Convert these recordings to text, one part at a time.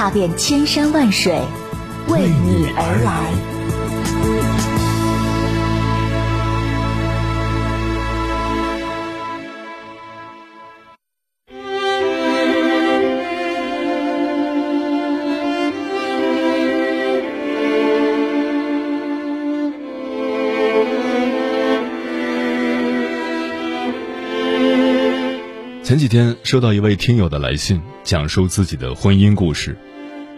踏遍千山万水，为你而来。前几天收到一位听友的来信，讲述自己的婚姻故事。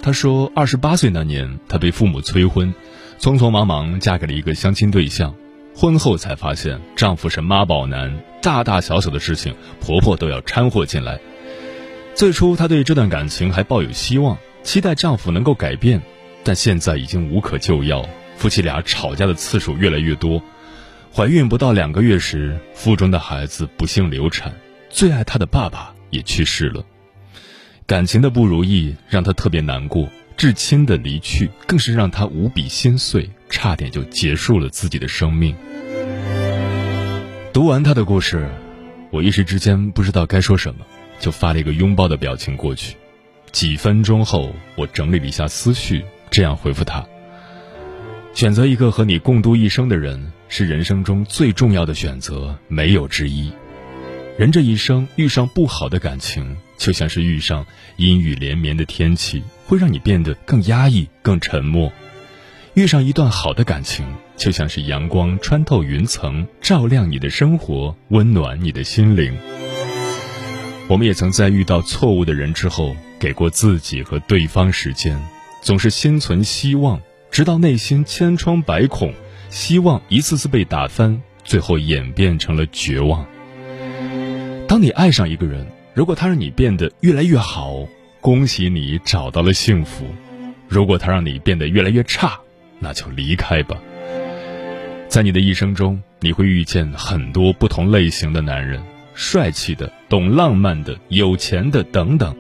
他说，二十八岁那年，他被父母催婚，匆匆忙忙嫁给了一个相亲对象。婚后才发现，丈夫是妈宝男，大大小小的事情婆婆都要掺和进来。最初，她对这段感情还抱有希望，期待丈夫能够改变，但现在已经无可救药。夫妻俩吵架的次数越来越多。怀孕不到两个月时，腹中的孩子不幸流产。最爱她的爸爸也去世了，感情的不如意让他特别难过，至亲的离去更是让他无比心碎，差点就结束了自己的生命。读完他的故事，我一时之间不知道该说什么，就发了一个拥抱的表情过去。几分钟后，我整理了一下思绪，这样回复他：选择一个和你共度一生的人，是人生中最重要的选择，没有之一。人这一生遇上不好的感情，就像是遇上阴雨连绵的天气，会让你变得更压抑、更沉默；遇上一段好的感情，就像是阳光穿透云层，照亮你的生活，温暖你的心灵。我们也曾在遇到错误的人之后，给过自己和对方时间，总是心存希望，直到内心千疮百孔，希望一次次被打翻，最后演变成了绝望。当你爱上一个人，如果他让你变得越来越好，恭喜你找到了幸福；如果他让你变得越来越差，那就离开吧。在你的一生中，你会遇见很多不同类型的男人，帅气的、懂浪漫的、有钱的等等。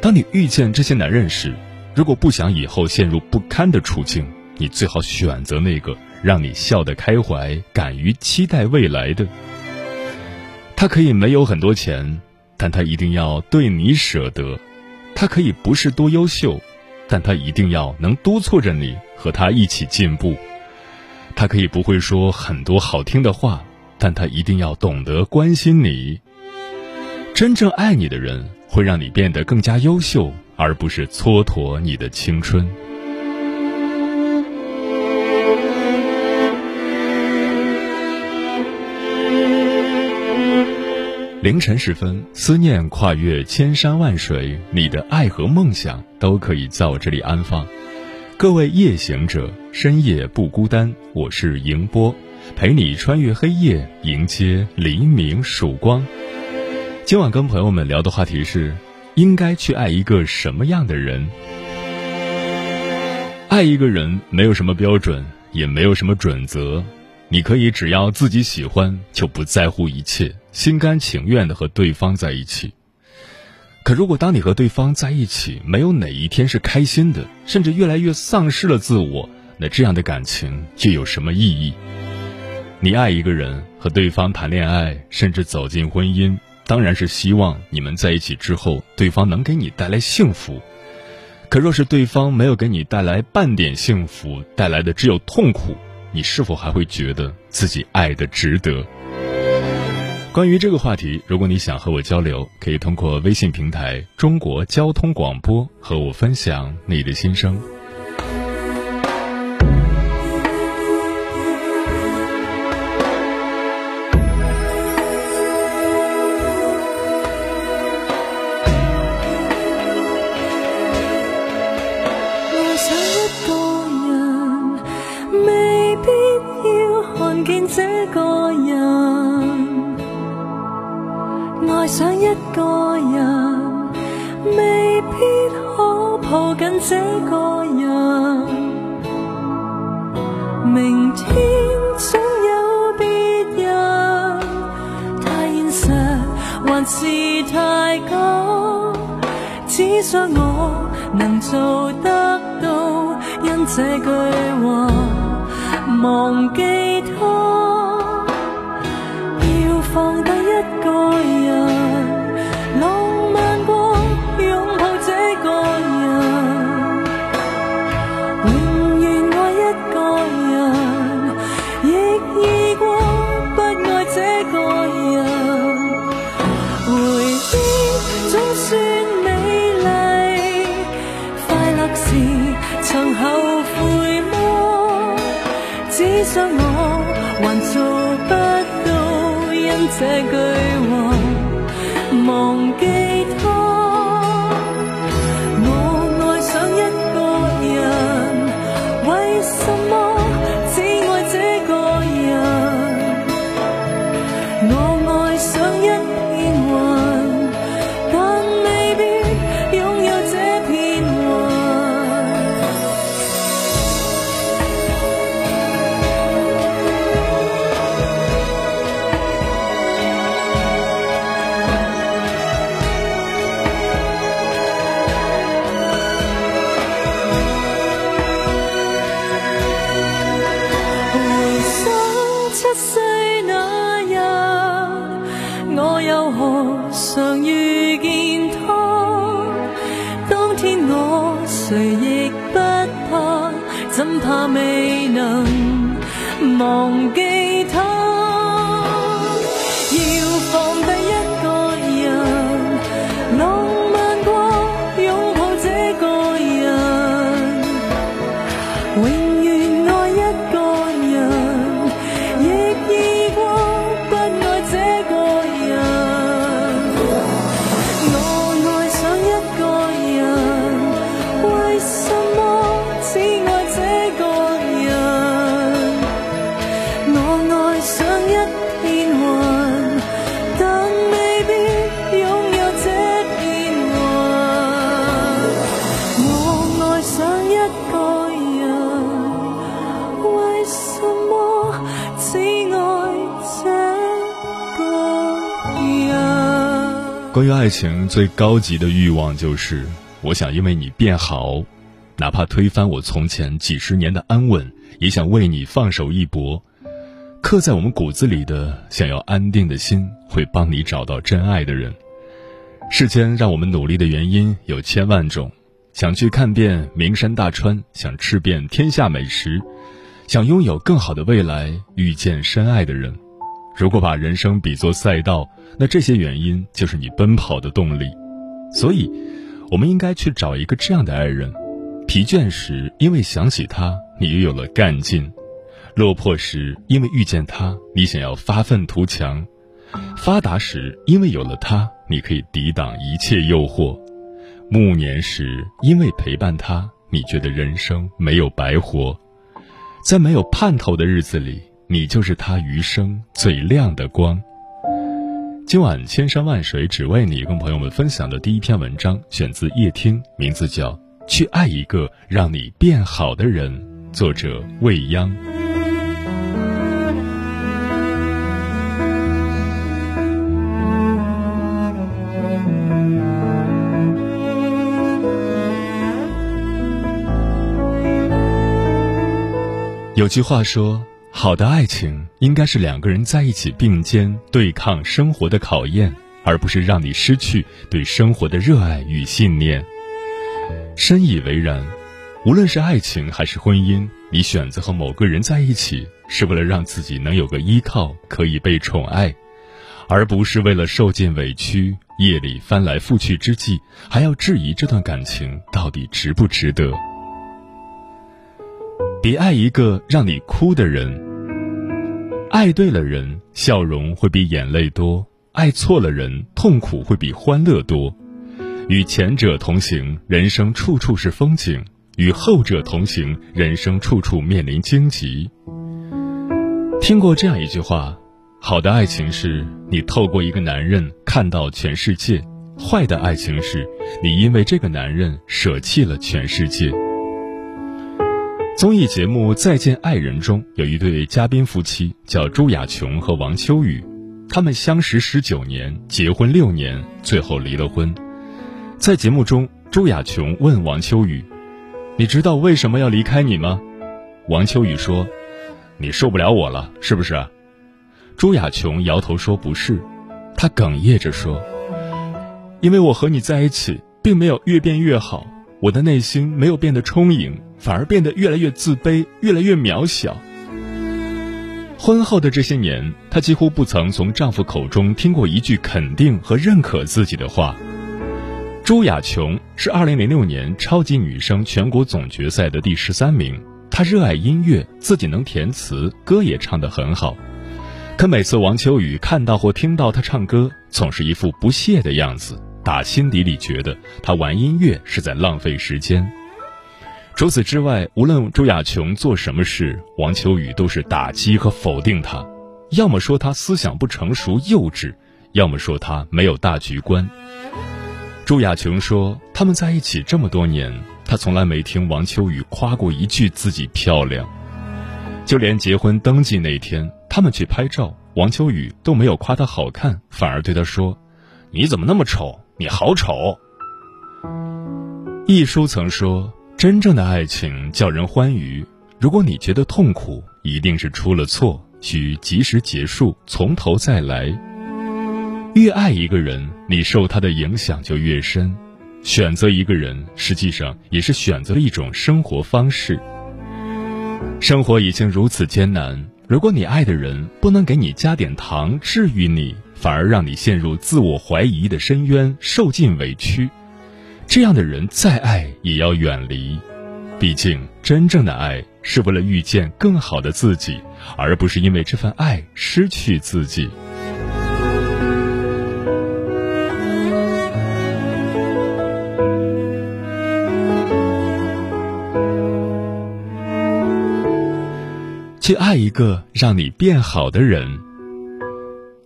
当你遇见这些男人时，如果不想以后陷入不堪的处境，你最好选择那个让你笑得开怀、敢于期待未来的。他可以没有很多钱，但他一定要对你舍得；他可以不是多优秀，但他一定要能督促着你和他一起进步；他可以不会说很多好听的话，但他一定要懂得关心你。真正爱你的人，会让你变得更加优秀，而不是蹉跎你的青春。凌晨时分，思念跨越千山万水，你的爱和梦想都可以在我这里安放。各位夜行者，深夜不孤单，我是迎波，陪你穿越黑夜，迎接黎明曙光。今晚跟朋友们聊的话题是：应该去爱一个什么样的人？爱一个人没有什么标准，也没有什么准则。你可以只要自己喜欢，就不在乎一切，心甘情愿的和对方在一起。可如果当你和对方在一起，没有哪一天是开心的，甚至越来越丧失了自我，那这样的感情又有什么意义？你爱一个人，和对方谈恋爱，甚至走进婚姻，当然是希望你们在一起之后，对方能给你带来幸福。可若是对方没有给你带来半点幸福，带来的只有痛苦。你是否还会觉得自己爱的值得？关于这个话题，如果你想和我交流，可以通过微信平台“中国交通广播”和我分享你的心声。爱上一个人，未必可。抱紧这个人，明天总有别人。太现实还是太假，只想我能做得到，因这句话忘记他，放低一个人，浪漫过拥抱这个人，永远爱一个人，亦易过不爱这个人。回忆总算美丽，快乐时曾后悔么？只想我还做不这句话忘记怕未能忘记。爱情最高级的欲望就是，我想因为你变好，哪怕推翻我从前几十年的安稳，也想为你放手一搏。刻在我们骨子里的想要安定的心，会帮你找到真爱的人。世间让我们努力的原因有千万种，想去看遍名山大川，想吃遍天下美食，想拥有更好的未来，遇见深爱的人。如果把人生比作赛道，那这些原因就是你奔跑的动力。所以，我们应该去找一个这样的爱人。疲倦时，因为想起他，你又有了干劲；落魄时，因为遇见他，你想要发愤图强；发达时，因为有了他，你可以抵挡一切诱惑；暮年时，因为陪伴他，你觉得人生没有白活。在没有盼头的日子里，你就是他余生最亮的光。今晚千山万水只为你，跟朋友们分享的第一篇文章选自叶听，名字叫《去爱一个让你变好的人》，作者未央。有句话说，好的爱情应该是两个人在一起并肩对抗生活的考验，而不是让你失去对生活的热爱与信念。深以为然，无论是爱情还是婚姻，你选择和某个人在一起，是为了让自己能有个依靠，可以被宠爱，而不是为了受尽委屈，夜里翻来覆去之际，还要质疑这段感情到底值不值得。别爱一个让你哭的人。爱对了人，笑容会比眼泪多；爱错了人，痛苦会比欢乐多。与前者同行，人生处处是风景；与后者同行，人生处处面临荆棘。听过这样一句话：好的爱情是你透过一个男人看到全世界，坏的爱情是，你因为这个男人舍弃了全世界。综艺节目《再见爱人》中有一对嘉宾夫妻，叫朱亚琼和王秋雨，他们相识十九年，结婚六年，最后离了婚。在节目中，朱亚琼问王秋雨：“你知道为什么要离开你吗？”王秋雨说：“你受不了我了，是不是？”朱亚琼摇头说：“不是。”她哽咽着说：“因为我和你在一起，并没有越变越好，我的内心没有变得充盈，反而变得越来越自卑，越来越渺小。”婚后的这些年，她几乎不曾从丈夫口中听过一句肯定和认可自己的话。朱雅琼是2006年超级女声全国总决赛的第十三名。她热爱音乐，自己能填词，歌也唱得很好。可每次王秋雨看到或听到她唱歌，总是一副不屑的样子，打心底里觉得她玩音乐是在浪费时间。除此之外，无论朱亚琼做什么事，王秋雨都是打击和否定她，要么说她思想不成熟幼稚，要么说她没有大局观。朱亚琼说：“他们在一起这么多年，她从来没听王秋雨夸过一句自己漂亮。就连结婚登记那天，他们去拍照，王秋雨都没有夸她好看，反而对她说：‘你怎么那么丑？你好丑。’”一书曾说：“真正的爱情叫人欢愉。如果你觉得痛苦，一定是出了错，需及时结束，从头再来。”越爱一个人，你受他的影响就越深。选择一个人，实际上也是选择了一种生活方式。生活已经如此艰难，如果你爱的人不能给你加点糖治愈你，反而让你陷入自我怀疑的深渊，受尽委屈，这样的人再爱也要远离。毕竟，真正的爱是为了遇见更好的自己，而不是因为这份爱失去自己。去爱一个让你变好的人。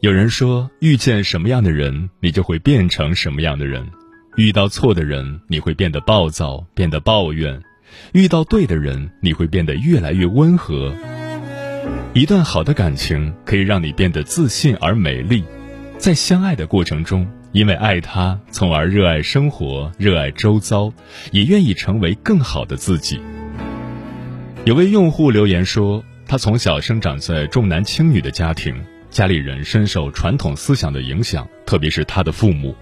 有人说，遇见什么样的人，你就会变成什么样的人。遇到错的人，你会变得暴躁，变得抱怨；遇到对的人，你会变得越来越温和。一段好的感情可以让你变得自信而美丽，在相爱的过程中，因为爱他，从而热爱生活，热爱周遭，也愿意成为更好的自己。有位用户留言说。他从小生长在重男轻女的家庭，家里人深受传统思想的影响，特别是他的父母。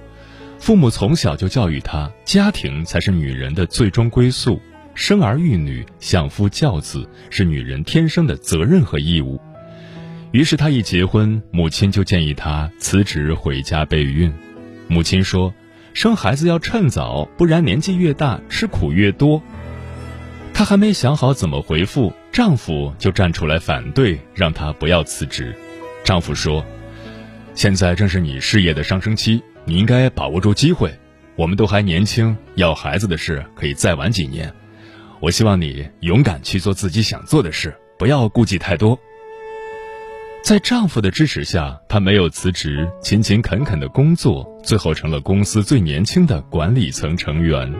父母从小就教育他，家庭才是女人的最终归宿，生儿育女、相夫教子是女人天生的责任和义务。于是他一结婚，母亲就建议他辞职回家备孕。母亲说：“生孩子要趁早，不然年纪越大，吃苦越多。”她还没想好怎么回复。丈夫就站出来反对，让她不要辞职。丈夫说：“现在正是你事业的上升期，你应该把握住机会。我们都还年轻，要孩子的事可以再晚几年。我希望你勇敢去做自己想做的事，不要顾忌太多。”在丈夫的支持下，她没有辞职，勤勤恳恳的工作，最后成了公司最年轻的管理层成员。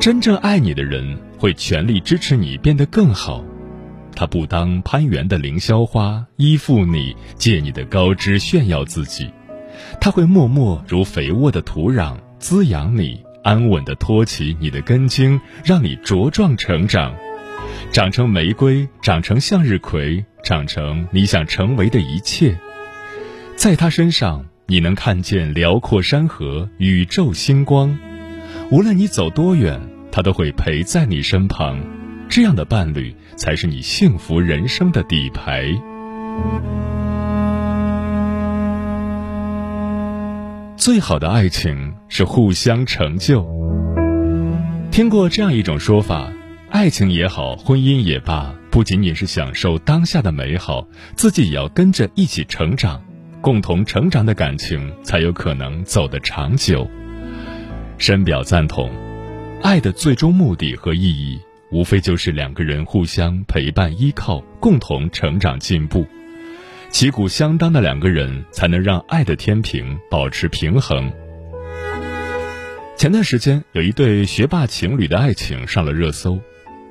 真正爱你的人。会全力支持你变得更好，他不当攀援的凌霄花，依附你，借你的高枝炫耀自己；他会默默如肥沃的土壤，滋养你，安稳地托起你的根茎，让你茁壮成长，长成玫瑰，长成向日葵，长成你想成为的一切。在他身上，你能看见辽阔山河、宇宙星光，无论你走多远。他都会陪在你身旁，这样的伴侣才是你幸福人生的底牌。最好的爱情是互相成就。听过这样一种说法：爱情也好，婚姻也罢，不仅仅是享受当下的美好，自己也要跟着一起成长，共同成长的感情才有可能走得长久。深表赞同。爱的最终目的和意义，无非就是两个人互相陪伴、依靠，共同成长进步。旗鼓相当的两个人，才能让爱的天平保持平衡。前段时间，有一对学霸情侣的爱情上了热搜。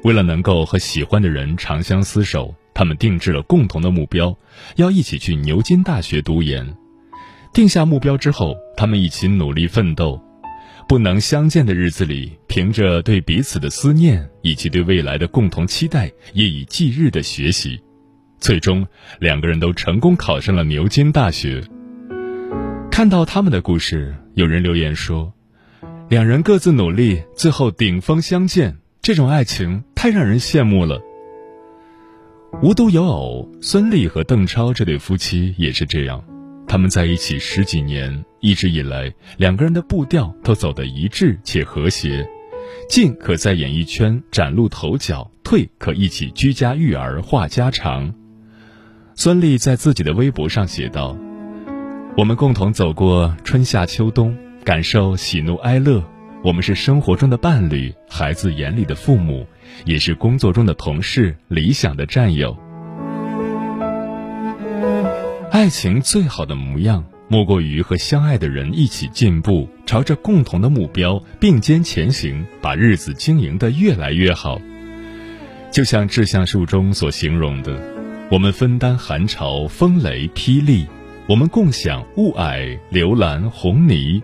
为了能够和喜欢的人长相厮守，他们定制了共同的目标，要一起去牛津大学读研。定下目标之后，他们一起努力奋斗。不能相见的日子里，凭着对彼此的思念以及对未来的共同期待，夜以继日的学习。最终，两个人都成功考上了牛津大学。看到他们的故事，有人留言说：“两人各自努力，最后顶峰相见，这种爱情太让人羡慕了。”无独有偶，孙俪和邓超这对夫妻也是这样。他们在一起十几年，一直以来，两个人的步调都走得一致且和谐。进可在演艺圈崭露头角，退可一起居家育儿话家常。孙俪在自己的微博上写道：“我们共同走过春夏秋冬，感受喜怒哀乐。我们是生活中的伴侣，孩子眼里的父母，也是工作中的同事，理想的战友。爱情最好的模样，莫过于和相爱的人一起进步，朝着共同的目标并肩前行，把日子经营得越来越好。就像志向树中所形容的。”我们分担寒潮、风雷、霹雳，我们共享雾霭、流岚、红泥，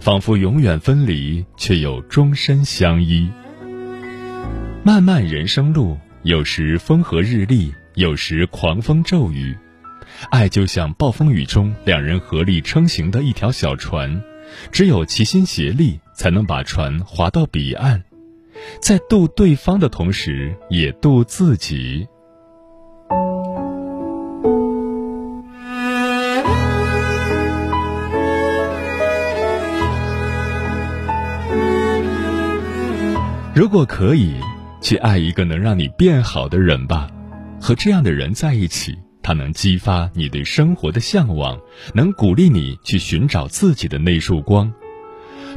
仿佛永远分离，却又终身相依。漫漫人生路，有时风和日丽，有时狂风骤雨，爱就像暴风雨中两人合力撑行的一条小船，只有齐心协力，才能把船划到彼岸，在渡对方的同时，也渡自己。如果可以，去爱一个能让你变好的人吧。和这样的人在一起，他能激发你对生活的向往，能鼓励你去寻找自己的那束光。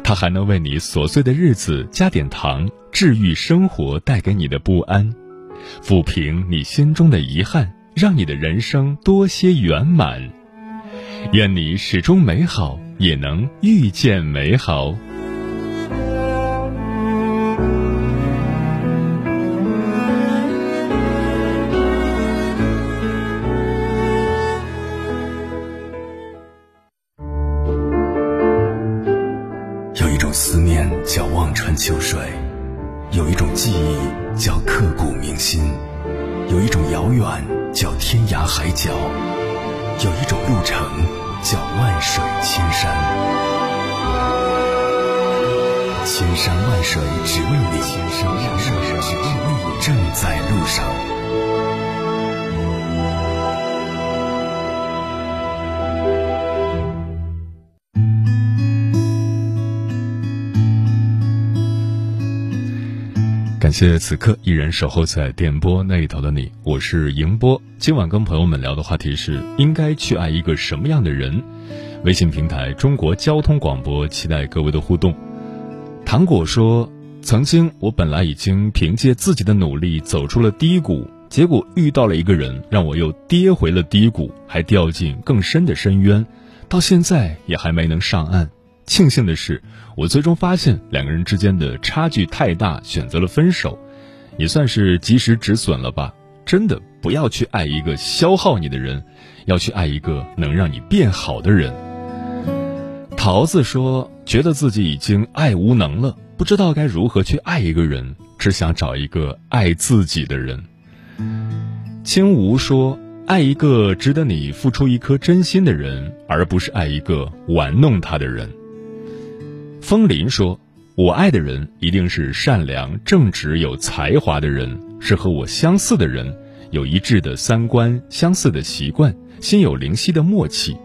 他还能为你琐碎的日子加点糖，治愈生活带给你的不安，抚平你心中的遗憾，让你的人生多些圆满。愿你始终美好，也能遇见美好。千山。千山万水只为你，千山万水只为你，正在路上。谢谢此刻依然守候在电波那一头的你，我是迎波。今晚跟朋友们聊的话题是：应该去爱一个什么样的人？微信平台中国交通广播，期待各位的互动。糖果说：曾经我本来已经凭借自己的努力走出了低谷，结果遇到了一个人，让我又跌回了低谷，还掉进更深的深渊，到现在也还没能上岸。庆幸的是，我最终发现两个人之间的差距太大，选择了分手，也算是及时止损了吧。真的不要去爱一个消耗你的人，要去爱一个能让你变好的人。桃子说，觉得自己已经爱无能了，不知道该如何去爱一个人，只想找一个爱自己的人。青吴说，爱一个值得你付出一颗真心的人，而不是爱一个玩弄他的人。风林说：“我爱的人一定是善良、正直、有才华的人，是和我相似的人，有一致的三观、相似的习惯、心有灵犀的默契，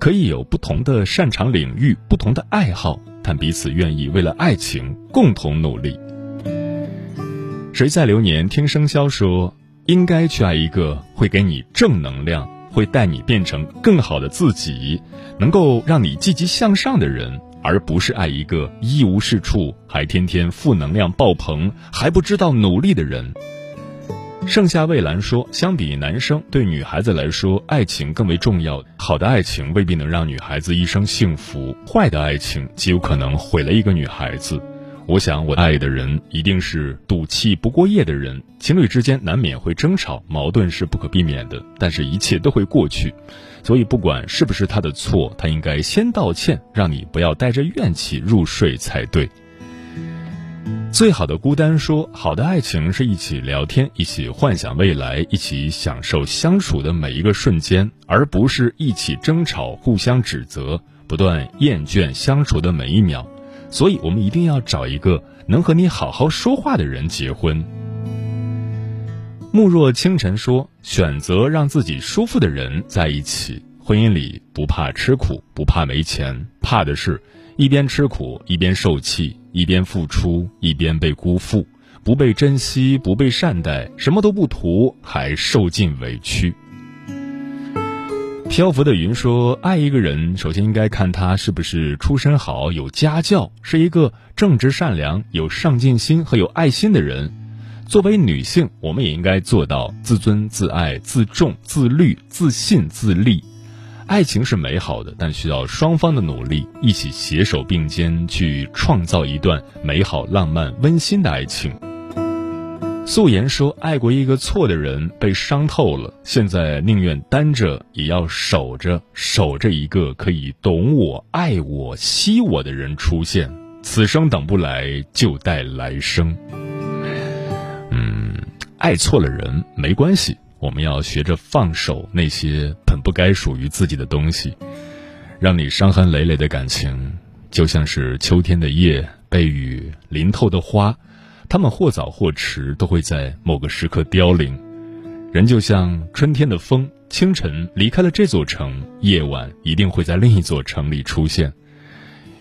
可以有不同的擅长领域、不同的爱好，但彼此愿意为了爱情共同努力。”谁在流年听生肖说：“应该去爱一个会给你正能量，会带你变成更好的自己，能够让你积极向上的人。”而不是爱一个一无是处、还天天负能量爆棚、还不知道努力的人。盛夏蔚蓝说：“相比男生，对女孩子来说，爱情更为重要。好的爱情未必能让女孩子一生幸福，坏的爱情极有可能毁了一个女孩子。我想，我爱的人一定是赌气不过夜的人。情侣之间难免会争吵，矛盾是不可避免的，但是一切都会过去。所以，不管是不是他的错，他应该先道歉，让你不要带着怨气入睡才对。”最好的孤单说：“好的爱情是一起聊天，一起幻想未来，一起享受相处的每一个瞬间，而不是一起争吵、互相指责、不断厌倦相处的每一秒。所以，我们一定要找一个能和你好好说话的人结婚。”慕若清晨说：“选择让自己舒服的人在一起，婚姻里不怕吃苦，不怕没钱，怕的是。”一边吃苦，一边受气；一边付出，一边被辜负，不被珍惜，不被善待，什么都不图，还受尽委屈。漂浮的云说：“爱一个人，首先应该看他是不是出身好、有家教，是一个正直善良、有上进心和有爱心的人。作为女性，我们也应该做到自尊、自爱、自重、自律、自信、自立。”爱情是美好的，但需要双方的努力，一起携手并肩去创造一段美好、浪漫、温馨的爱情。素颜说：“爱过一个错的人，被伤透了，现在宁愿单着，也要守着，守着一个可以懂我、爱我、惜我的人出现。此生等不来，就待来生。”爱错了人没关系。我们要学着放手那些本不该属于自己的东西，让你伤痕累累的感情，就像是秋天的叶被雨淋透的花，它们或早或迟都会在某个时刻凋零。人就像春天的风，清晨离开了这座城，夜晚一定会在另一座城里出现。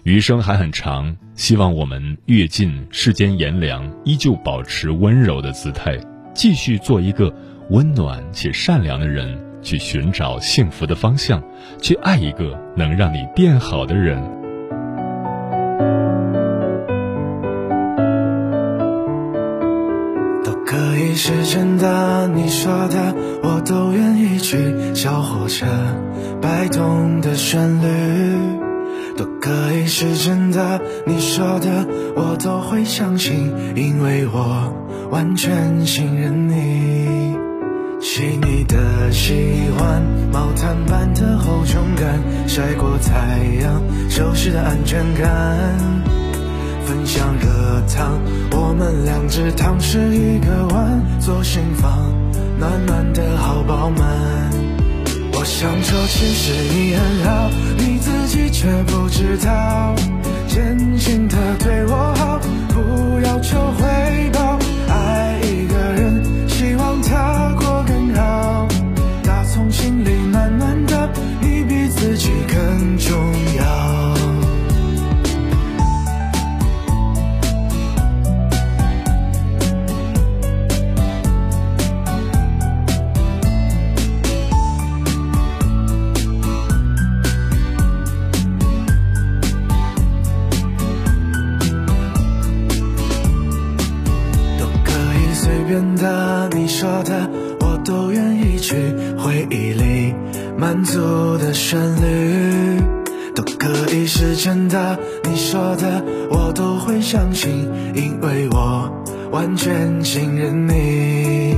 余生还很长，希望我们阅尽世间炎凉，依旧保持温柔的姿态，继续做一个。温暖且善良的人，去寻找幸福的方向，去爱一个能让你变好的人。都可以是真的，你说的我都愿意去。小火车摆动的旋律，可以是真的，你说的我都会相信，因为我完全信任你。细腻的喜欢，毛毯般的厚重感，晒过太阳，熟悉的安全感。分享热汤，我们两只汤匙一个碗，左心房暖暖的好饱满。我想说，其实你很好，你己却不知道，真心的对我好，不要求回说的我都愿意去回忆。里满足的旋律都可以是真的你说的。我都会相信因为我完全信任你。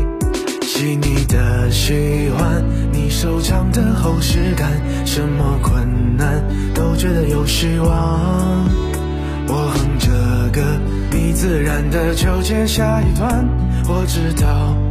细腻的喜欢你手掌的厚实感什么困难都觉得有希望。我哼着歌你自然的就接下一段。我知道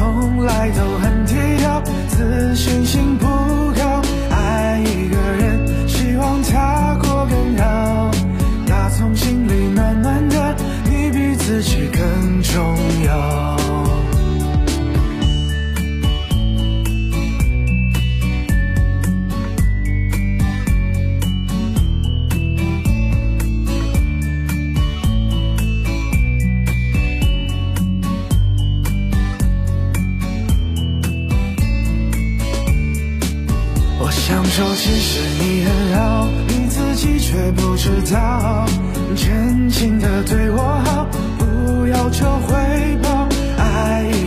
从来都很低调，自信心不知道真心的对我好，不要求回报，爱。